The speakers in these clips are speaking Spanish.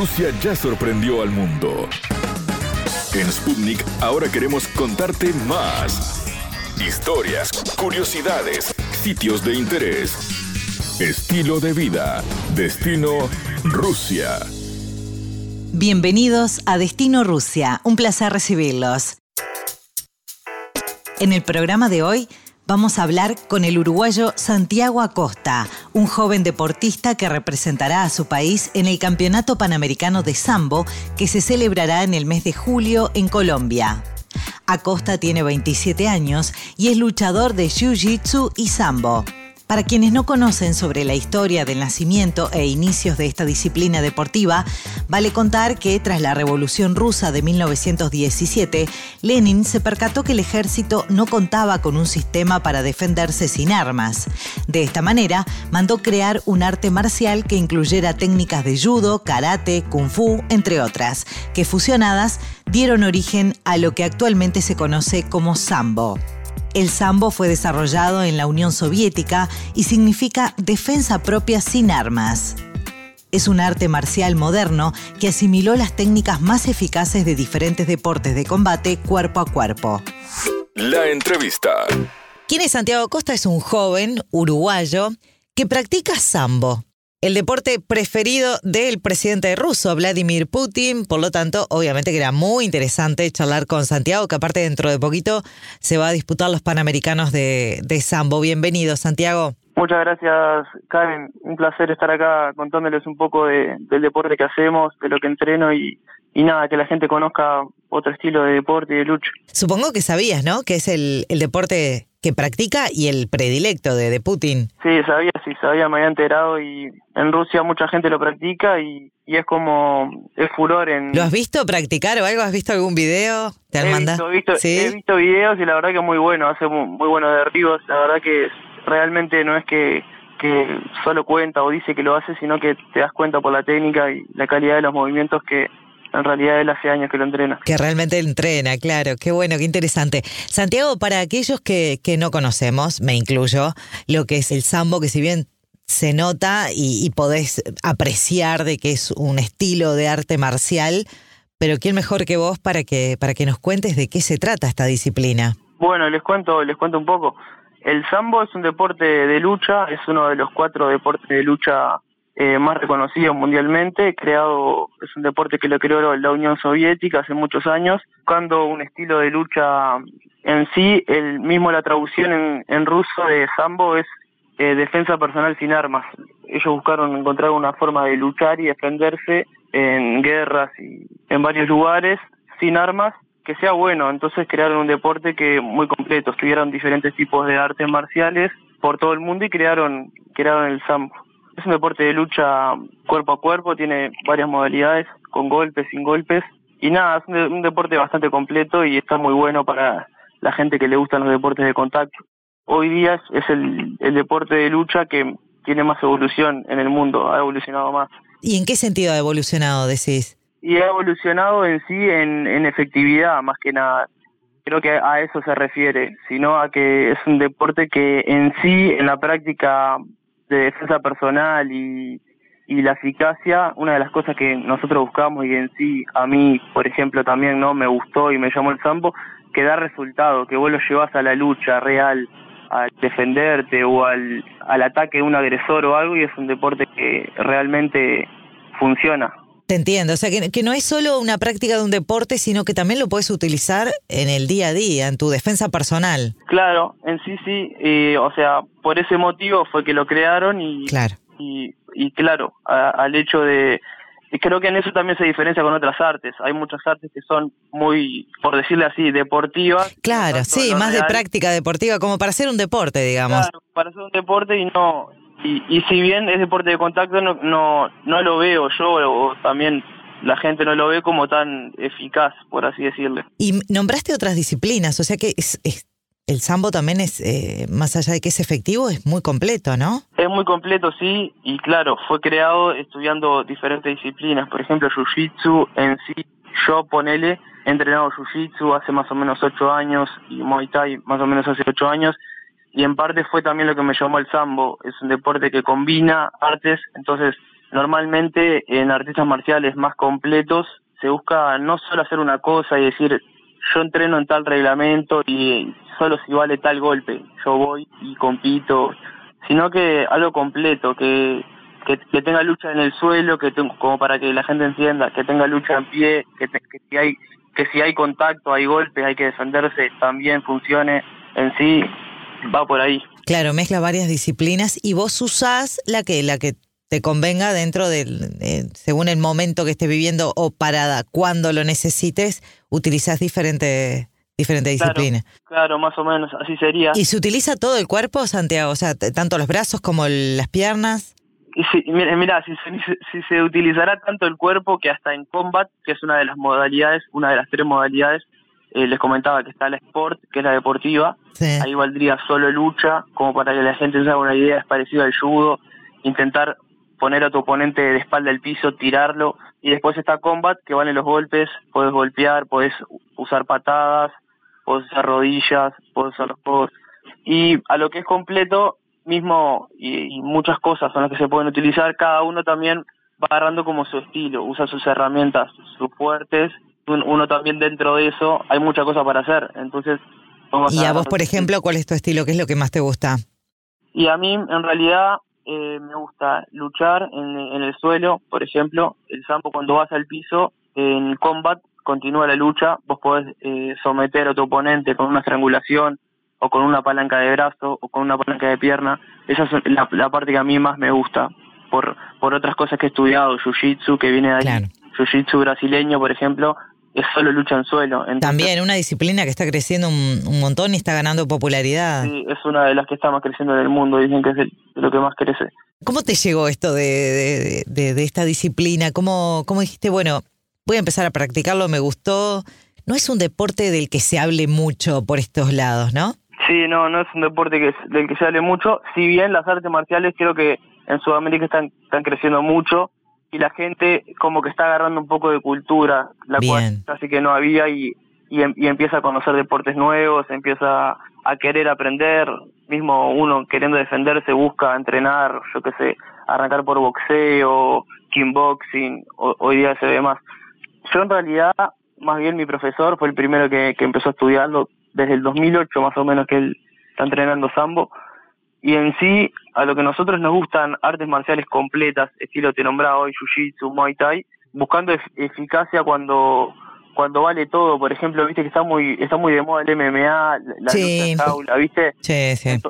Rusia ya sorprendió al mundo. En Sputnik ahora queremos contarte más. Historias, curiosidades, sitios de interés, estilo de vida, destino Rusia. Bienvenidos a Destino Rusia, un placer recibirlos. En el programa de hoy vamos a hablar con el uruguayo Santiago Acosta, un joven deportista que representará a su país en el Campeonato Panamericano de Sambo que se celebrará en el mes de julio en Colombia. Acosta tiene 27 años y es luchador de Jiu-Jitsu y Sambo. Para quienes no conocen sobre la historia del nacimiento e inicios de esta disciplina deportiva, vale contar que tras la Revolución Rusa de 1917, Lenin se percató que el ejército no contaba con un sistema para defenderse sin armas. De esta manera, mandó crear un arte marcial que incluyera técnicas de judo, karate, kung fu, entre otras, que fusionadas dieron origen a lo que actualmente se conoce como sambo. El sambo fue desarrollado en la Unión Soviética y significa defensa propia sin armas. Es un arte marcial moderno que asimiló las técnicas más eficaces de diferentes deportes de combate cuerpo a cuerpo. La entrevista. ¿Quién es Santiago Costa? Es un joven uruguayo que practica sambo el deporte preferido del presidente ruso, Vladimir Putin. Por lo tanto, obviamente que era muy interesante charlar con Santiago, que aparte dentro de poquito se va a disputar los Panamericanos de, Sambo. Bienvenido, Santiago. Muchas gracias, Karen. Un placer estar acá contándoles un poco del deporte que hacemos, de lo que entreno y, y nada, que la gente conozca otro estilo de deporte y de lucha. Supongo que sabías, ¿no? Que es el, el deporte que practica y el predilecto de, de, Putin. Sí, sabía, sí, sabía, me había enterado y en Rusia mucha gente lo practica y, y es como, es furor en... ¿Lo has visto practicar o algo? ¿Has visto algún video? ¿Te han he, visto, he visto videos y la verdad que es muy bueno, hace muy, muy buenos derribos, la verdad que realmente no es que que solo cuenta o dice que lo hace, sino que te das cuenta por la técnica y la calidad de los movimientos que, en realidad él hace años que lo entrena. Que realmente entrena, claro, qué bueno, qué interesante. Santiago, para aquellos que, que no conocemos, me incluyo, lo que es el sambo, que si bien se nota y, y, podés apreciar de que es un estilo de arte marcial, pero quién mejor que vos para que, para que nos cuentes de qué se trata esta disciplina. Bueno, les cuento, les cuento un poco. El sambo es un deporte de lucha, es uno de los cuatro deportes de lucha eh, más reconocido mundialmente, creado, es un deporte que lo creó la Unión Soviética hace muchos años, buscando un estilo de lucha en sí, el mismo la traducción en, en ruso de sambo es eh, defensa personal sin armas. Ellos buscaron encontrar una forma de luchar y defenderse en guerras y en varios lugares sin armas que sea bueno, entonces crearon un deporte que muy completo, estudiaron diferentes tipos de artes marciales por todo el mundo y crearon crearon el sambo. Es un deporte de lucha cuerpo a cuerpo, tiene varias modalidades, con golpes, sin golpes. Y nada, es un, deporte bastante completo y está muy bueno para la gente que le gustan los deportes de contacto. Hoy día es el, el deporte de lucha que tiene más evolución en el mundo, ha evolucionado más. ¿Y en qué sentido ha evolucionado, decís? Y ha evolucionado en sí en, en efectividad, más que nada. Creo que a eso se refiere, sino a que es un deporte que en sí, en la práctica, de defensa personal y, y la eficacia, una de las cosas que nosotros buscamos y en sí a mí, por ejemplo, también no me gustó y me llamó el sambo, que da resultado, que vos lo llevas a la lucha real, a defenderte o al, al ataque de un agresor o algo y es un deporte que realmente funciona. Te entiendo, o sea, que, que, no es solo una práctica de un deporte, sino que también lo puedes utilizar en el día a día, en tu defensa personal. Claro, en sí, sí, eh, o sea, por ese motivo fue que lo crearon y, claro. y, y claro, al hecho de, y creo que en eso también se diferencia con otras artes. Hay muchas artes que son muy, por decirle así, deportivas. Claro, sí, más de práctica deportiva, como para hacer un deporte, digamos. Claro, para hacer un deporte y no, y, y si bien es deporte de contacto, no, no, no lo veo yo o también la gente no lo ve como tan eficaz, por así decirle. Y nombraste otras disciplinas, o sea que es, es el sambo también es, eh, más allá de que es efectivo, es muy completo, ¿no? Es muy completo, sí, y claro, fue creado estudiando diferentes disciplinas, por ejemplo, Jiu-Jitsu en sí, yo ponele, he entrenado Jiu-Jitsu hace más o menos ocho años y Muay Thai más o menos hace ocho años, y en parte fue también lo que me llamó el sambo, es un deporte que combina artes, entonces normalmente en artistas marciales más completos se busca no solo hacer una cosa y decir yo entreno en tal reglamento y solo si vale tal golpe yo voy y compito, sino que algo completo, que, que, tenga lucha en el suelo, que como para que la gente entienda, que tenga lucha en pie, que, que si hay que si hay contacto, hay golpes, hay que defenderse, también funcione en sí, va por ahí. Claro, mezcla varias disciplinas y vos usás la que la que te convenga dentro del, según el momento que estés viviendo o para cuando lo necesites, utilizas diferentes diferentes disciplinas. Claro, más o menos, así sería. ¿Y se utiliza todo el cuerpo, Santiago? O sea, tanto los brazos como las piernas. Sí, mira, si, si, se utilizará tanto el cuerpo que hasta en combat, que es una de las modalidades, una de las tres modalidades, eh, les comentaba que está la sport, que es la deportiva, ahí valdría solo lucha, como para que la gente se haga una idea, es parecido al judo, intentar poner a tu oponente de espalda al piso, tirarlo, y después está combat, que valen los golpes, puedes golpear, puedes usar patadas, puedes usar rodillas, puedes usar los codos, y a lo que es completo, mismo, y, muchas cosas son las que se pueden utilizar, cada uno también va agarrando como su estilo, usa sus herramientas, sus fuertes, uno también dentro de eso, hay mucha cosa para hacer, entonces... ¿Y a, vos, por ejemplo, cuál es tu estilo? ¿Qué es lo que más te gusta? Y a mí, en realidad, eh, me gusta luchar en, el suelo, por ejemplo, el sampo cuando vas al piso, en combat continúa la lucha, vos podés eh, someter a tu oponente con una estrangulación o con una palanca de brazo o con una palanca de pierna, esa es la, parte que a mí más me gusta, por, por otras cosas que he estudiado, jiu-jitsu que viene de ahí, jiu-jitsu brasileño, por ejemplo, es solo lucha en suelo. También una disciplina que está creciendo un, montón y está ganando popularidad. Sí, es una de las que está más creciendo en el mundo, dicen que es lo que más crece. ¿Cómo te llegó esto de, de, esta disciplina? ¿Cómo, ¿Cómo dijiste, bueno, voy a empezar a practicarlo, me gustó? No es un deporte del que se hable mucho por estos lados, ¿no? Sí, no, no es un deporte que, del que se hable mucho, si bien las artes marciales creo que en Sudamérica están, están creciendo mucho, y la gente como que está agarrando un poco de cultura, la cual casi que no había y, em, y, empieza a conocer deportes nuevos, empieza a querer aprender, mismo uno queriendo defenderse busca entrenar, yo qué sé, arrancar por boxeo, kickboxing, hoy día se ve más. Yo en realidad, más bien mi profesor fue el primero que, que empezó a estudiarlo desde el 2008 más o menos que él está entrenando sambo y en sí, a lo que nosotros nos gustan, artes marciales completas, estilo te nombraba hoy, Jiu-Jitsu, Muay Thai, buscando eficacia cuando cuando vale todo, por ejemplo, viste que está muy está muy de moda el MMA, la sí. jaula, ¿viste? Sí, sí.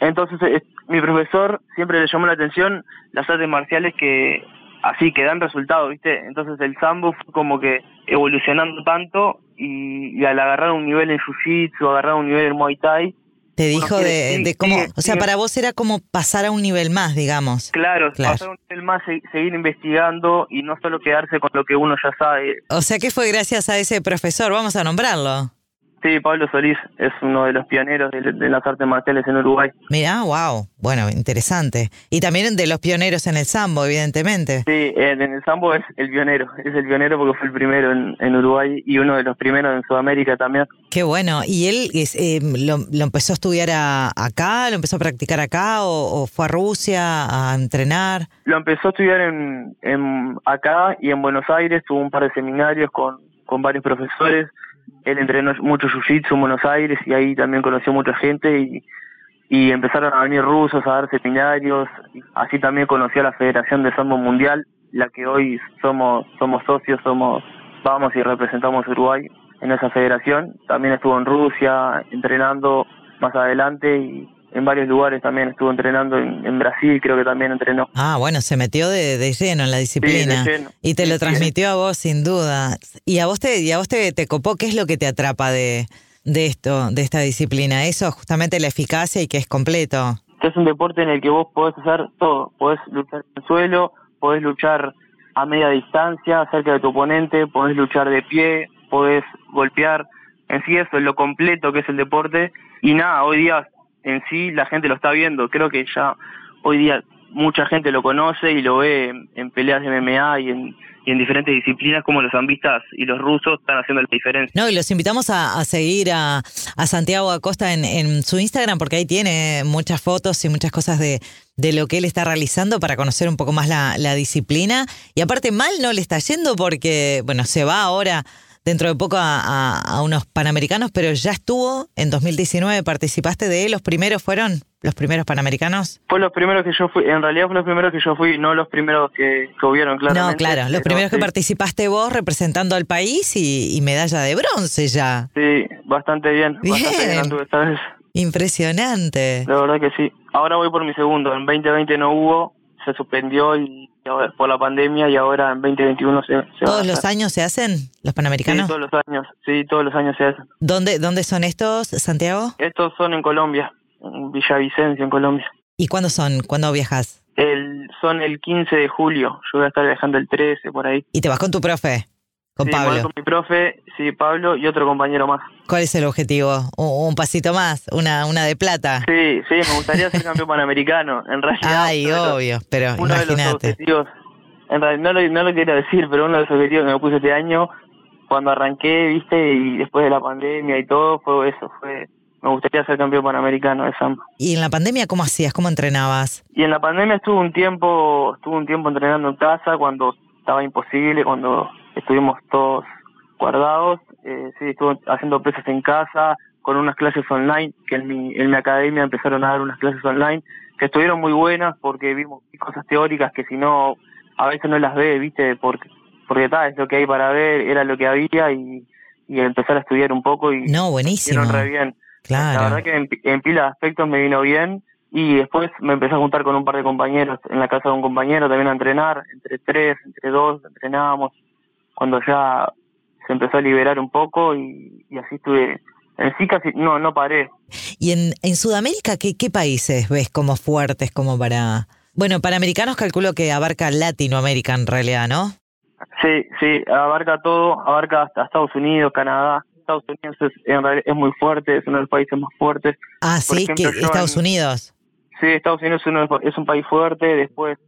Entonces, eh, mi profesor siempre le llamó la atención las artes marciales que así que dan resultados, ¿viste? Entonces el sambo fue como que evolucionando tanto y, y al agarrar un nivel en jiu-jitsu, agarrar un nivel en muay thai, te dijo de, cómo, o sea, para vos era como pasar a un nivel más, digamos. Claro, pasar a un nivel más, seguir investigando y no solo quedarse con lo que uno ya sabe. O sea que fue gracias a ese profesor, vamos a nombrarlo. Sí, Pablo Solís es uno de los pioneros de, las artes marciales en Uruguay. Mira, wow, bueno, interesante. Y también de los pioneros en el sambo, evidentemente. Sí, en el sambo es el pionero, es el pionero porque fue el primero en, Uruguay y uno de los primeros en Sudamérica también. Qué bueno. ¿Y él eh, lo, empezó a estudiar acá, lo empezó a practicar acá o, fue a Rusia a entrenar? Lo empezó a estudiar en, acá y en Buenos Aires, tuvo un par de seminarios con, con varios profesores él entrenó mucho jiu-jitsu en Buenos Aires y ahí también conoció mucha gente y, y empezaron a venir rusos a dar seminarios. Así también conoció a la Federación de Sambo Mundial, la que hoy somos, somos socios, somos, vamos y representamos Uruguay en esa federación. También estuvo en Rusia entrenando más adelante y, en varios lugares también estuvo entrenando en, Brasil, creo que también entrenó. Ah, bueno, se metió de, lleno en la disciplina. Y te lo transmitió a vos sin duda. ¿Y a vos te, y a vos te, te copó qué es lo que te atrapa de, de esto, de esta disciplina? Eso, justamente la eficacia y que es completo. Es un deporte en el que vos podés hacer todo. Podés luchar en el suelo, podés luchar a media distancia, cerca de tu oponente, podés luchar de pie, podés golpear. En sí eso es lo completo que es el deporte. Y nada, hoy día en sí la gente lo está viendo. Creo que ya hoy día mucha gente lo conoce y lo ve en, peleas de MMA y en, y en diferentes disciplinas como los zambistas y los rusos están haciendo la diferencia. No, y los invitamos a, seguir a, Santiago Acosta en, su Instagram porque ahí tiene muchas fotos y muchas cosas de, de lo que él está realizando para conocer un poco más la, la disciplina. Y aparte mal no le está yendo porque, bueno, se va ahora dentro de poco a, unos panamericanos, pero ya estuvo en 2019, participaste de los primeros fueron los primeros panamericanos. Fue los primeros que yo fui, en realidad fue los primeros que yo fui, no los primeros que, que hubieron, claro. No, claro, los primeros que participaste vos representando al país y, medalla de bronce ya. Sí, bastante bien, bien. bastante bien esta vez. Impresionante. La verdad que sí. Ahora voy por mi segundo, en 2020 no hubo, se suspendió y por la pandemia y ahora en 2021 se, se ¿Todos los años se hacen los Panamericanos? Sí, todos los años, sí, todos los años se hacen. ¿Dónde, dónde son estos, Santiago? Estos son en Colombia, en Villavicencio, en Colombia. ¿Y cuándo son? ¿Cuándo viajas? El, son el 15 de julio, yo voy a estar viajando el 13, por ahí. ¿Y te vas con tu profe? Con Pablo. Voy con mi profe, sí, Pablo y otro compañero más. ¿Cuál es el objetivo? ¿Un, pasito más? ¿Una, ¿Una de plata? Sí, sí, me gustaría ser campeón panamericano, en realidad. Ay, obvio, pero uno De los objetivos, en realidad no lo, no lo quiero decir, pero uno de los objetivos que me puse este año, cuando arranqué, viste, y después de la pandemia y todo, fue eso, fue me gustaría ser campeón panamericano de samba. ¿Y en la pandemia cómo hacías? ¿Cómo entrenabas? Y en la pandemia estuve un tiempo, estuve un tiempo entrenando en casa cuando estaba imposible, cuando estuvimos todos guardados, eh, sí, estuve haciendo pesas en casa, con unas clases online, que en mi, en mi academia empezaron a dar unas clases online, que estuvieron muy buenas porque vimos cosas teóricas que si no, a veces no las ve, viste, porque, porque tal, es lo que hay para ver, era lo que había y, y empezar a estudiar un poco y... No, buenísimo. re bien. Claro. La verdad que en, en pila de aspectos me vino bien y después me empecé a juntar con un par de compañeros en la casa de un compañero también a entrenar, entre tres, entre dos, entrenábamos cuando ya se empezó a liberar un poco y, así estuve. En sí casi no, no paré. ¿Y en, en Sudamérica qué, qué países ves como fuertes como para... Bueno, para americanos calculo que abarca Latinoamérica en realidad, ¿no? Sí, sí, abarca todo, abarca hasta Estados Unidos, Canadá. Estados Unidos es, en realidad es muy fuerte, es uno de los países más fuertes. Ah, sí, que Estados Unidos. Sí, Estados Unidos es, uno, es un país fuerte, después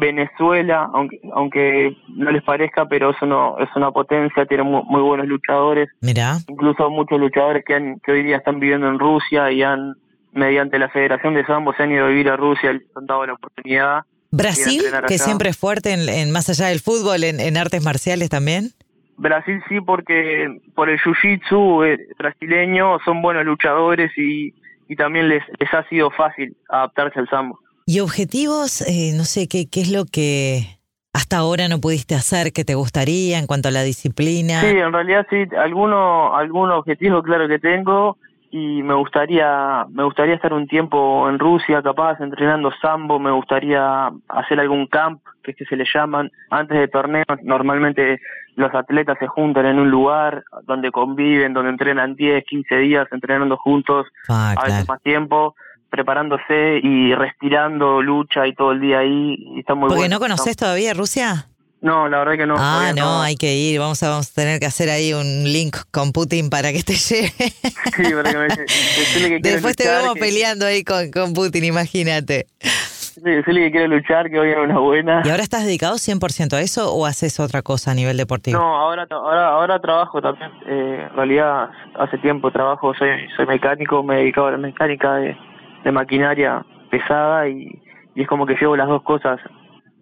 Venezuela, aunque aunque no les parezca, pero es, uno, es una potencia, tiene muy, buenos luchadores. Mira. Incluso muchos luchadores que, han, que hoy día están viviendo en Rusia y han, mediante la Federación de Sambo, se han ido a vivir a Rusia, les han dado la oportunidad. Brasil, que siempre es fuerte en, más allá del fútbol, en, artes marciales también. Brasil sí, porque por el jiu-jitsu eh, brasileño son buenos luchadores y, y también les, les ha sido fácil adaptarse al sambo. ¿Y objetivos? Eh, no sé, ¿qué, ¿qué es lo que hasta ahora no pudiste hacer que te gustaría en cuanto a la disciplina? Sí, en realidad sí, algunos alguno objetivo claro que tengo y me gustaría me gustaría estar un tiempo en Rusia capaz entrenando sambo me gustaría hacer algún camp que es que se le llaman antes de torneos normalmente los atletas se juntan en un lugar donde conviven donde entrenan 10 15 días entrenando juntos ah, a veces más tiempo preparándose y respirando lucha y todo el día ahí. Y está muy Porque no conoces todavía Rusia. No, la verdad que no. Ah, no, hay que ir. Vamos a, vamos a tener que hacer ahí un link con Putin para que te lleve. Sí, para que me Después te vamos peleando ahí con, con Putin, imagínate. Sí, decirle que quiero luchar, que hoy era una buena. ¿Y ahora estás dedicado 100% a eso o haces otra cosa a nivel deportivo? No, ahora ahora, ahora trabajo también. Eh, en realidad, hace tiempo trabajo, soy, soy mecánico, me he dedicado a la mecánica de de maquinaria pesada y, es como que llevo las dos cosas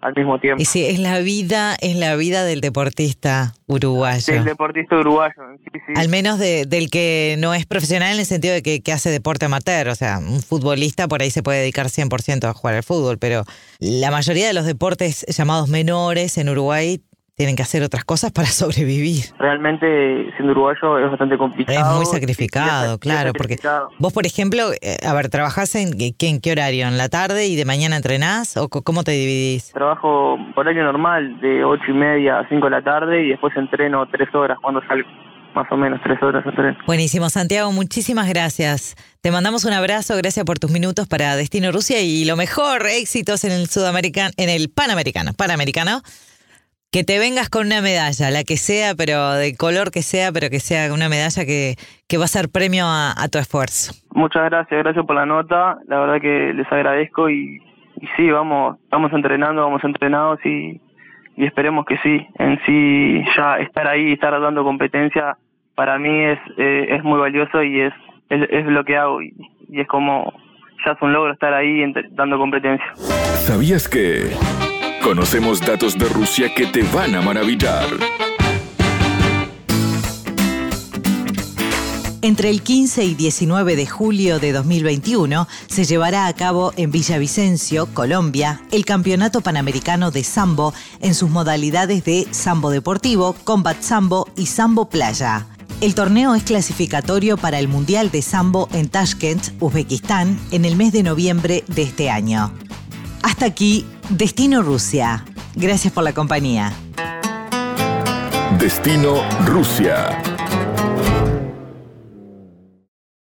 al mismo tiempo. Y sí, es la vida, es la vida del deportista uruguayo. Del deportista uruguayo, sí, sí. Al menos del que no es profesional en el sentido de que, que, hace deporte amateur. O sea, un futbolista por ahí se puede dedicar 100% a jugar al fútbol, pero la mayoría de los deportes llamados menores en Uruguay tienen que hacer otras cosas para sobrevivir. Realmente, siendo uruguayo, es bastante complicado. Es muy sacrificado, claro, porque vos, por ejemplo, eh, a ver, ¿trabajás en qué, en qué horario? ¿En la tarde y de mañana entrenás? ¿O cómo te dividís? Trabajo horario normal, de ocho y media a 5 de la tarde y después entreno tres horas cuando salgo. Más o menos tres horas entreno. Buenísimo, Santiago, muchísimas gracias. Te mandamos un abrazo, gracias por tus minutos para Destino Rusia y lo mejor, éxitos en el sudamericano, en el panamericano, panamericano que te vengas con una medalla, la que sea, pero del color que sea, pero que sea una medalla que, que va a ser premio a, tu esfuerzo. Muchas gracias, gracias por la nota, la verdad que les agradezco y, sí, vamos, vamos entrenando, vamos entrenados y, y esperemos que sí. En sí, ya estar ahí y estar dando competencia, para mí es, eh, es muy valioso y es, es, lo que hago y, y, es como, ya es un logro estar ahí dando competencia. ¿Sabías que conocemos datos de Rusia que te van a maravillar? Entre el 15 y 19 de julio de 2021 se llevará a cabo en Villavicencio, Colombia, el Campeonato Panamericano de Sambo en sus modalidades de Sambo Deportivo, Combat Sambo y Sambo Playa. El torneo es clasificatorio para el Mundial de Sambo en Tashkent, Uzbekistán, en el mes de noviembre de este año. Hasta aquí, Destino Rusia. Gracias por la compañía. Destino Rusia.